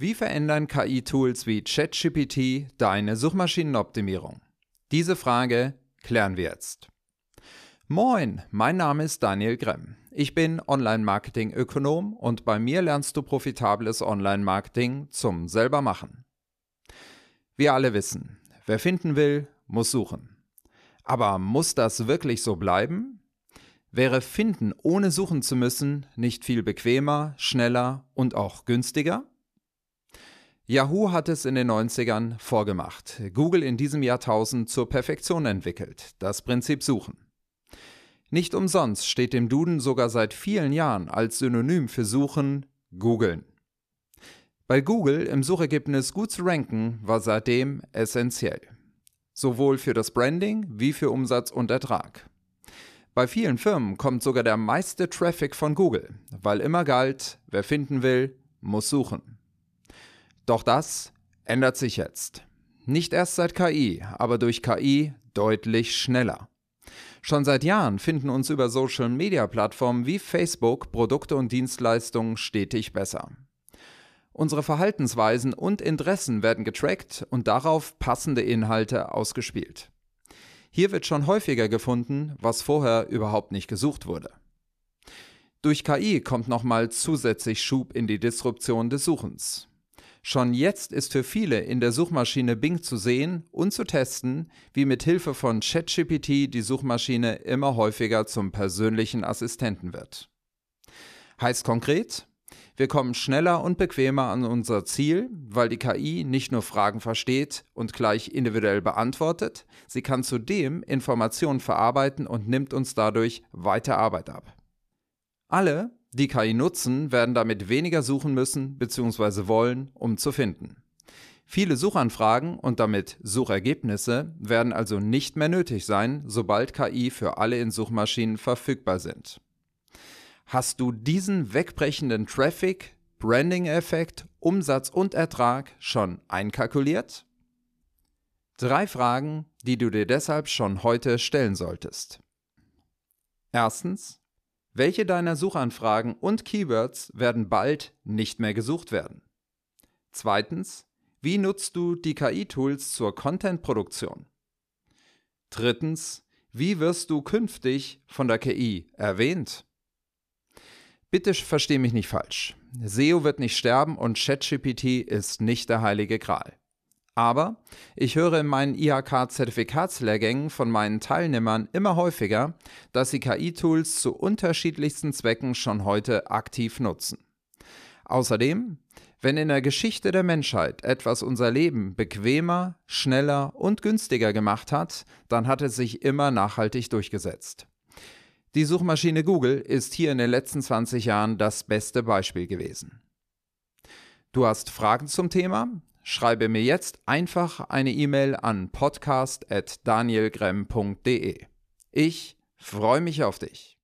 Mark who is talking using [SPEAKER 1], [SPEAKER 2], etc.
[SPEAKER 1] Wie verändern KI-Tools wie ChatGPT deine Suchmaschinenoptimierung? Diese Frage klären wir jetzt. Moin, mein Name ist Daniel Gremm. Ich bin Online-Marketing-Ökonom und bei mir lernst du profitables Online-Marketing zum selbermachen. Wir alle wissen, wer finden will, muss suchen. Aber muss das wirklich so bleiben? Wäre Finden ohne suchen zu müssen nicht viel bequemer, schneller und auch günstiger? Yahoo hat es in den 90ern vorgemacht, Google in diesem Jahrtausend zur Perfektion entwickelt, das Prinzip Suchen. Nicht umsonst steht dem Duden sogar seit vielen Jahren als Synonym für Suchen Googeln. Bei Google im Suchergebnis gut zu ranken war seitdem essentiell. Sowohl für das Branding wie für Umsatz und Ertrag. Bei vielen Firmen kommt sogar der meiste Traffic von Google, weil immer galt, wer finden will, muss suchen. Doch das ändert sich jetzt. Nicht erst seit KI, aber durch KI deutlich schneller. Schon seit Jahren finden uns über Social-Media-Plattformen wie Facebook Produkte und Dienstleistungen stetig besser. Unsere Verhaltensweisen und Interessen werden getrackt und darauf passende Inhalte ausgespielt. Hier wird schon häufiger gefunden, was vorher überhaupt nicht gesucht wurde. Durch KI kommt nochmal zusätzlich Schub in die Disruption des Suchens. Schon jetzt ist für viele in der Suchmaschine Bing zu sehen und zu testen, wie mit Hilfe von ChatGPT die Suchmaschine immer häufiger zum persönlichen Assistenten wird. Heißt konkret, wir kommen schneller und bequemer an unser Ziel, weil die KI nicht nur Fragen versteht und gleich individuell beantwortet, sie kann zudem Informationen verarbeiten und nimmt uns dadurch weiter Arbeit ab. Alle, die KI nutzen, werden damit weniger suchen müssen bzw. wollen, um zu finden. Viele Suchanfragen und damit Suchergebnisse werden also nicht mehr nötig sein, sobald KI für alle in Suchmaschinen verfügbar sind. Hast du diesen wegbrechenden Traffic, Branding-Effekt, Umsatz und Ertrag schon einkalkuliert? Drei Fragen, die du dir deshalb schon heute stellen solltest. Erstens, welche deiner Suchanfragen und Keywords werden bald nicht mehr gesucht werden? Zweitens, wie nutzt du die KI-Tools zur Content-Produktion? Drittens, wie wirst du künftig von der KI erwähnt? Bitte versteh mich nicht falsch. SEO wird nicht sterben und ChatGPT ist nicht der heilige Gral. Aber ich höre in meinen IHK-Zertifikatslehrgängen von meinen Teilnehmern immer häufiger, dass sie KI-Tools zu unterschiedlichsten Zwecken schon heute aktiv nutzen. Außerdem, wenn in der Geschichte der Menschheit etwas unser Leben bequemer, schneller und günstiger gemacht hat, dann hat es sich immer nachhaltig durchgesetzt. Die Suchmaschine Google ist hier in den letzten 20 Jahren das beste Beispiel gewesen. Du hast Fragen zum Thema? Schreibe mir jetzt einfach eine E-Mail an podcast.danielgremm.de. Ich freue mich auf dich.